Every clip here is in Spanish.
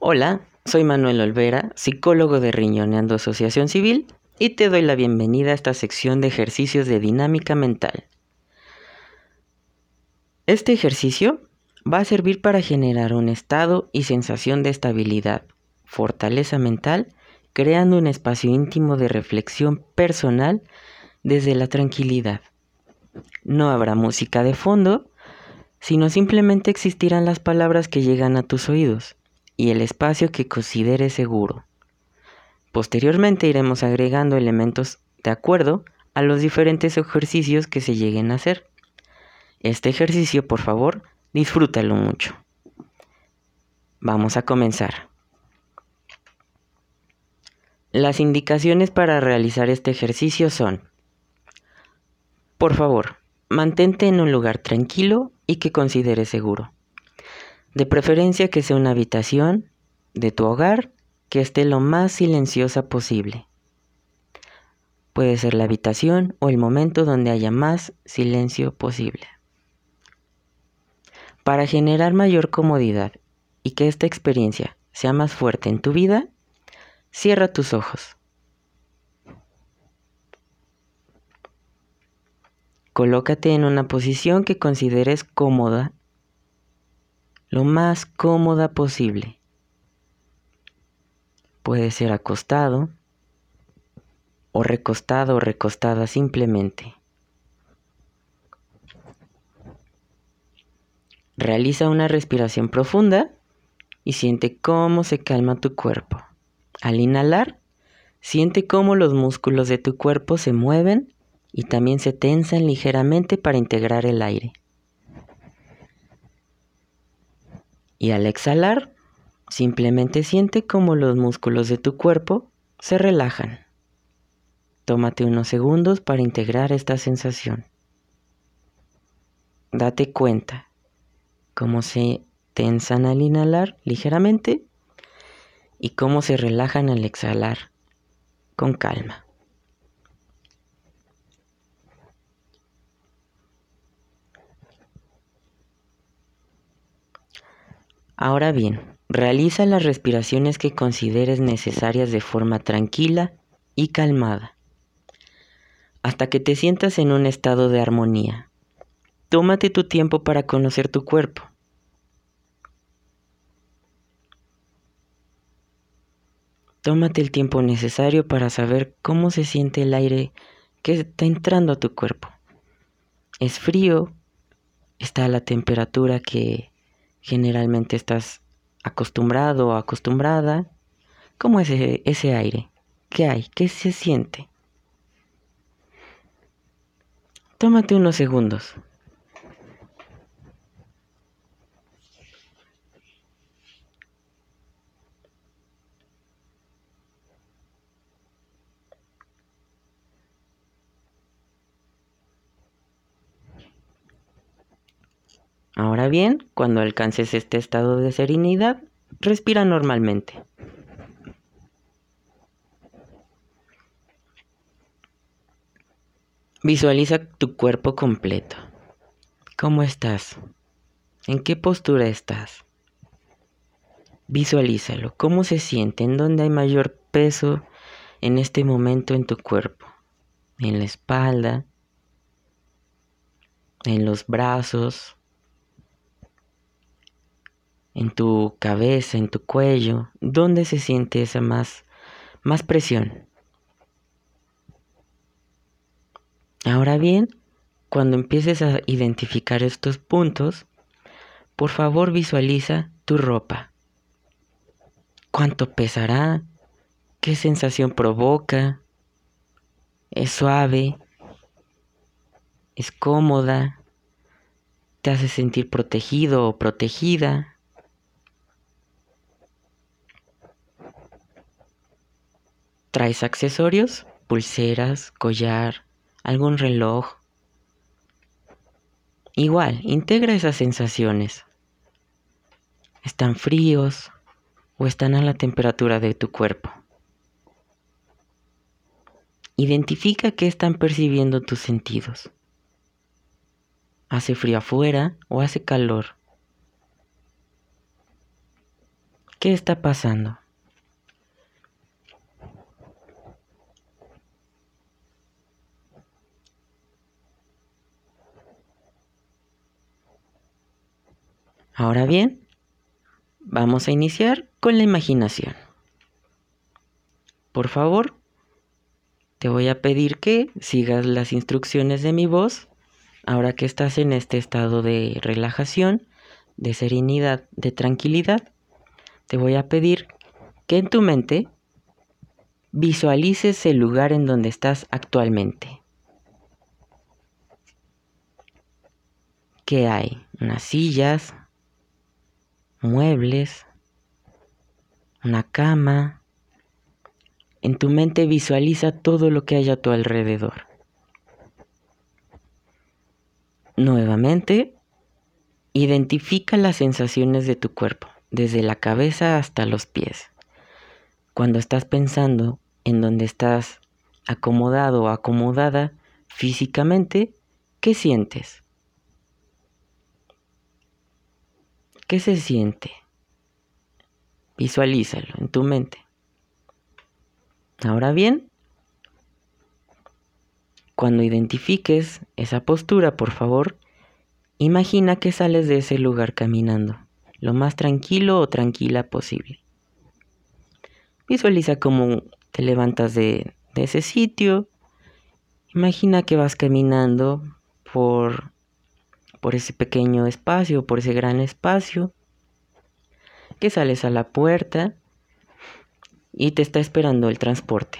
Hola, soy Manuel Olvera, psicólogo de Riñoneando Asociación Civil, y te doy la bienvenida a esta sección de ejercicios de dinámica mental. Este ejercicio va a servir para generar un estado y sensación de estabilidad, fortaleza mental, creando un espacio íntimo de reflexión personal desde la tranquilidad. No habrá música de fondo, sino simplemente existirán las palabras que llegan a tus oídos y el espacio que consideres seguro. Posteriormente iremos agregando elementos de acuerdo a los diferentes ejercicios que se lleguen a hacer. Este ejercicio, por favor, disfrútalo mucho. Vamos a comenzar. Las indicaciones para realizar este ejercicio son, por favor, mantente en un lugar tranquilo y que consideres seguro. De preferencia que sea una habitación de tu hogar que esté lo más silenciosa posible. Puede ser la habitación o el momento donde haya más silencio posible. Para generar mayor comodidad y que esta experiencia sea más fuerte en tu vida, cierra tus ojos. Colócate en una posición que consideres cómoda, lo más cómoda posible. Puede ser acostado o recostado o recostada simplemente. Realiza una respiración profunda y siente cómo se calma tu cuerpo. Al inhalar, siente cómo los músculos de tu cuerpo se mueven y también se tensan ligeramente para integrar el aire. Y al exhalar, simplemente siente cómo los músculos de tu cuerpo se relajan. Tómate unos segundos para integrar esta sensación. Date cuenta cómo se tensan al inhalar ligeramente y cómo se relajan al exhalar con calma. Ahora bien, realiza las respiraciones que consideres necesarias de forma tranquila y calmada, hasta que te sientas en un estado de armonía. Tómate tu tiempo para conocer tu cuerpo. Tómate el tiempo necesario para saber cómo se siente el aire que está entrando a tu cuerpo. ¿Es frío? ¿Está a la temperatura que generalmente estás acostumbrado o acostumbrada. ¿Cómo es ese, ese aire? ¿Qué hay? ¿Qué se siente? Tómate unos segundos. Ahora bien, cuando alcances este estado de serenidad, respira normalmente. Visualiza tu cuerpo completo. ¿Cómo estás? ¿En qué postura estás? Visualízalo. ¿Cómo se siente? ¿En dónde hay mayor peso en este momento en tu cuerpo? ¿En la espalda? ¿En los brazos? En tu cabeza, en tu cuello, ¿dónde se siente esa más, más presión? Ahora bien, cuando empieces a identificar estos puntos, por favor visualiza tu ropa. ¿Cuánto pesará? ¿Qué sensación provoca? ¿Es suave? ¿Es cómoda? ¿Te hace sentir protegido o protegida? ¿Traes accesorios? Pulseras, collar, algún reloj. Igual, integra esas sensaciones. ¿Están fríos o están a la temperatura de tu cuerpo? Identifica qué están percibiendo tus sentidos. ¿Hace frío afuera o hace calor? ¿Qué está pasando? Ahora bien, vamos a iniciar con la imaginación. Por favor, te voy a pedir que sigas las instrucciones de mi voz ahora que estás en este estado de relajación, de serenidad, de tranquilidad. Te voy a pedir que en tu mente visualices el lugar en donde estás actualmente. ¿Qué hay? Unas sillas, muebles, una cama. En tu mente visualiza todo lo que hay a tu alrededor. Nuevamente, identifica las sensaciones de tu cuerpo, desde la cabeza hasta los pies. Cuando estás pensando en donde estás acomodado o acomodada físicamente, ¿qué sientes? ¿Qué se siente? Visualízalo en tu mente. Ahora bien, cuando identifiques esa postura, por favor, imagina que sales de ese lugar caminando, lo más tranquilo o tranquila posible. Visualiza cómo te levantas de, de ese sitio. Imagina que vas caminando por por ese pequeño espacio, por ese gran espacio, que sales a la puerta y te está esperando el transporte.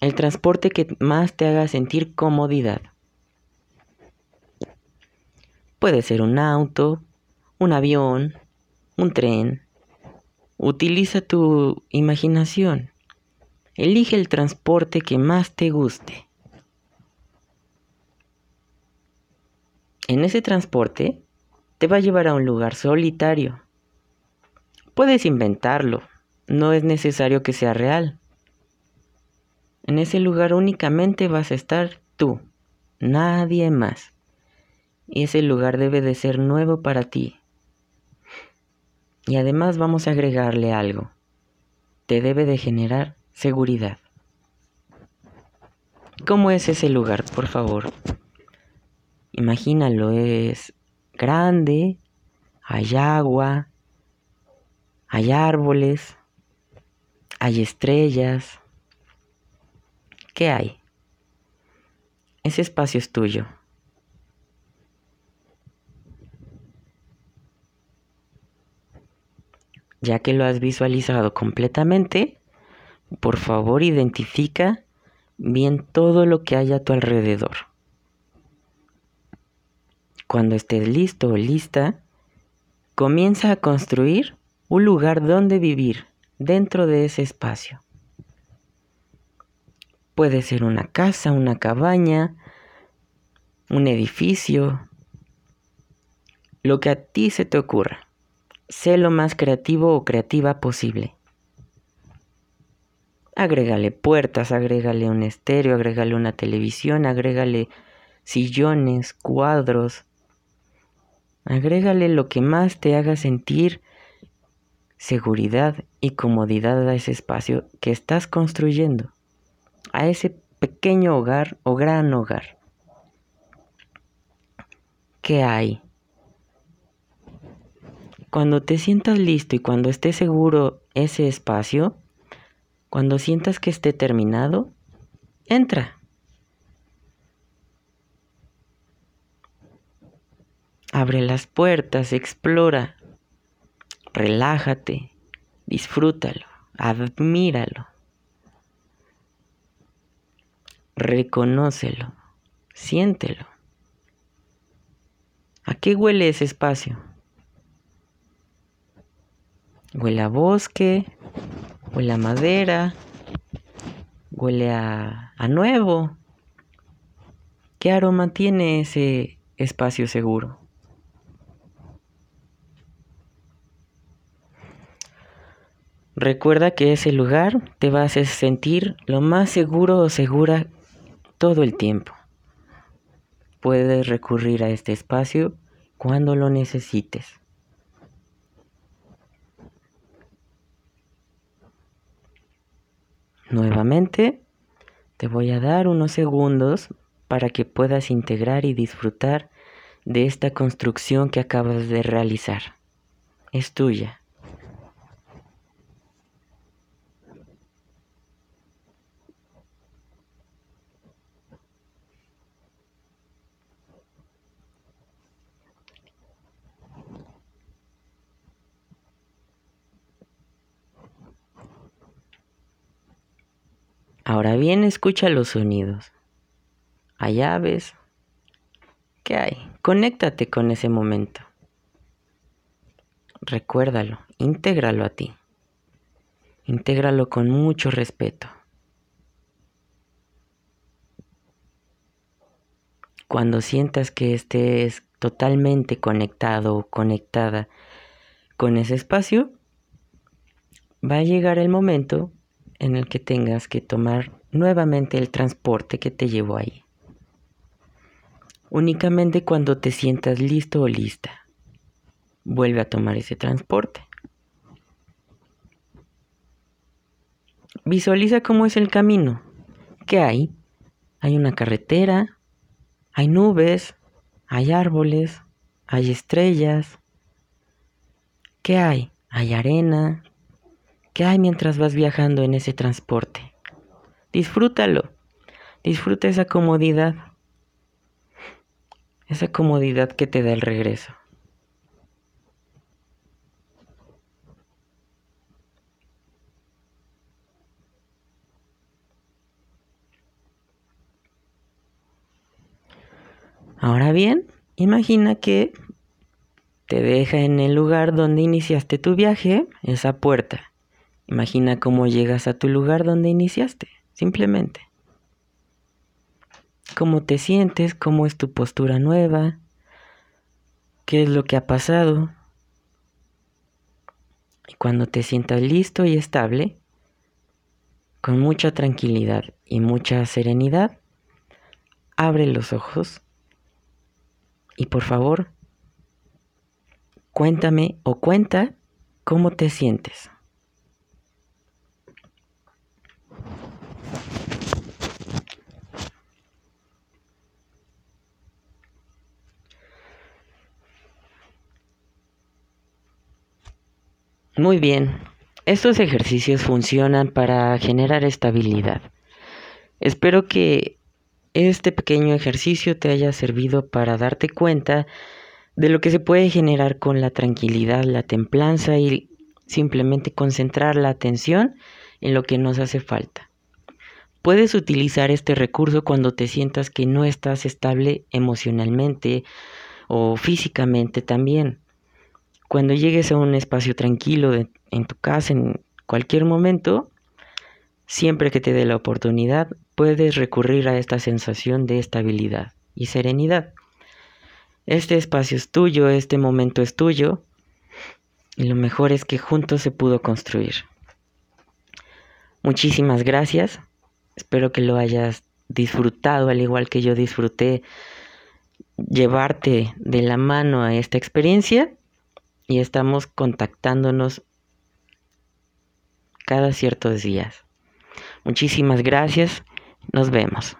El transporte que más te haga sentir comodidad. Puede ser un auto, un avión, un tren. Utiliza tu imaginación. Elige el transporte que más te guste. En ese transporte te va a llevar a un lugar solitario. Puedes inventarlo, no es necesario que sea real. En ese lugar únicamente vas a estar tú, nadie más. Y ese lugar debe de ser nuevo para ti. Y además vamos a agregarle algo. Te debe de generar seguridad. ¿Cómo es ese lugar, por favor? Imagínalo, es grande, hay agua, hay árboles, hay estrellas. ¿Qué hay? Ese espacio es tuyo. Ya que lo has visualizado completamente, por favor identifica bien todo lo que hay a tu alrededor. Cuando estés listo o lista, comienza a construir un lugar donde vivir dentro de ese espacio. Puede ser una casa, una cabaña, un edificio, lo que a ti se te ocurra. Sé lo más creativo o creativa posible. Agrégale puertas, agrégale un estéreo, agrégale una televisión, agrégale sillones, cuadros, Agrégale lo que más te haga sentir seguridad y comodidad a ese espacio que estás construyendo, a ese pequeño hogar o gran hogar. ¿Qué hay? Cuando te sientas listo y cuando esté seguro ese espacio, cuando sientas que esté terminado, entra. Abre las puertas, explora, relájate, disfrútalo, admíralo, reconócelo, siéntelo. ¿A qué huele ese espacio? Huele a bosque, huele a madera, huele a, a nuevo. ¿Qué aroma tiene ese espacio seguro? Recuerda que ese lugar te va a sentir lo más seguro o segura todo el tiempo. Puedes recurrir a este espacio cuando lo necesites. Nuevamente, te voy a dar unos segundos para que puedas integrar y disfrutar de esta construcción que acabas de realizar. Es tuya. Ahora bien, escucha los sonidos. Hay aves. ¿Qué hay? Conéctate con ese momento. Recuérdalo, intégralo a ti. Intégralo con mucho respeto. Cuando sientas que estés totalmente conectado o conectada con ese espacio, va a llegar el momento en el que tengas que tomar nuevamente el transporte que te llevó ahí. Únicamente cuando te sientas listo o lista, vuelve a tomar ese transporte. Visualiza cómo es el camino. ¿Qué hay? Hay una carretera, hay nubes, hay árboles, hay estrellas. ¿Qué hay? Hay arena, ¿Qué hay mientras vas viajando en ese transporte? Disfrútalo. Disfruta esa comodidad. Esa comodidad que te da el regreso. Ahora bien, imagina que te deja en el lugar donde iniciaste tu viaje, esa puerta. Imagina cómo llegas a tu lugar donde iniciaste, simplemente. Cómo te sientes, cómo es tu postura nueva, qué es lo que ha pasado. Y cuando te sientas listo y estable, con mucha tranquilidad y mucha serenidad, abre los ojos y por favor, cuéntame o cuenta cómo te sientes. Muy bien, estos ejercicios funcionan para generar estabilidad. Espero que este pequeño ejercicio te haya servido para darte cuenta de lo que se puede generar con la tranquilidad, la templanza y simplemente concentrar la atención en lo que nos hace falta. Puedes utilizar este recurso cuando te sientas que no estás estable emocionalmente o físicamente también. Cuando llegues a un espacio tranquilo en tu casa, en cualquier momento, siempre que te dé la oportunidad, puedes recurrir a esta sensación de estabilidad y serenidad. Este espacio es tuyo, este momento es tuyo, y lo mejor es que juntos se pudo construir. Muchísimas gracias, espero que lo hayas disfrutado al igual que yo disfruté llevarte de la mano a esta experiencia y estamos contactándonos cada ciertos días. Muchísimas gracias. Nos vemos.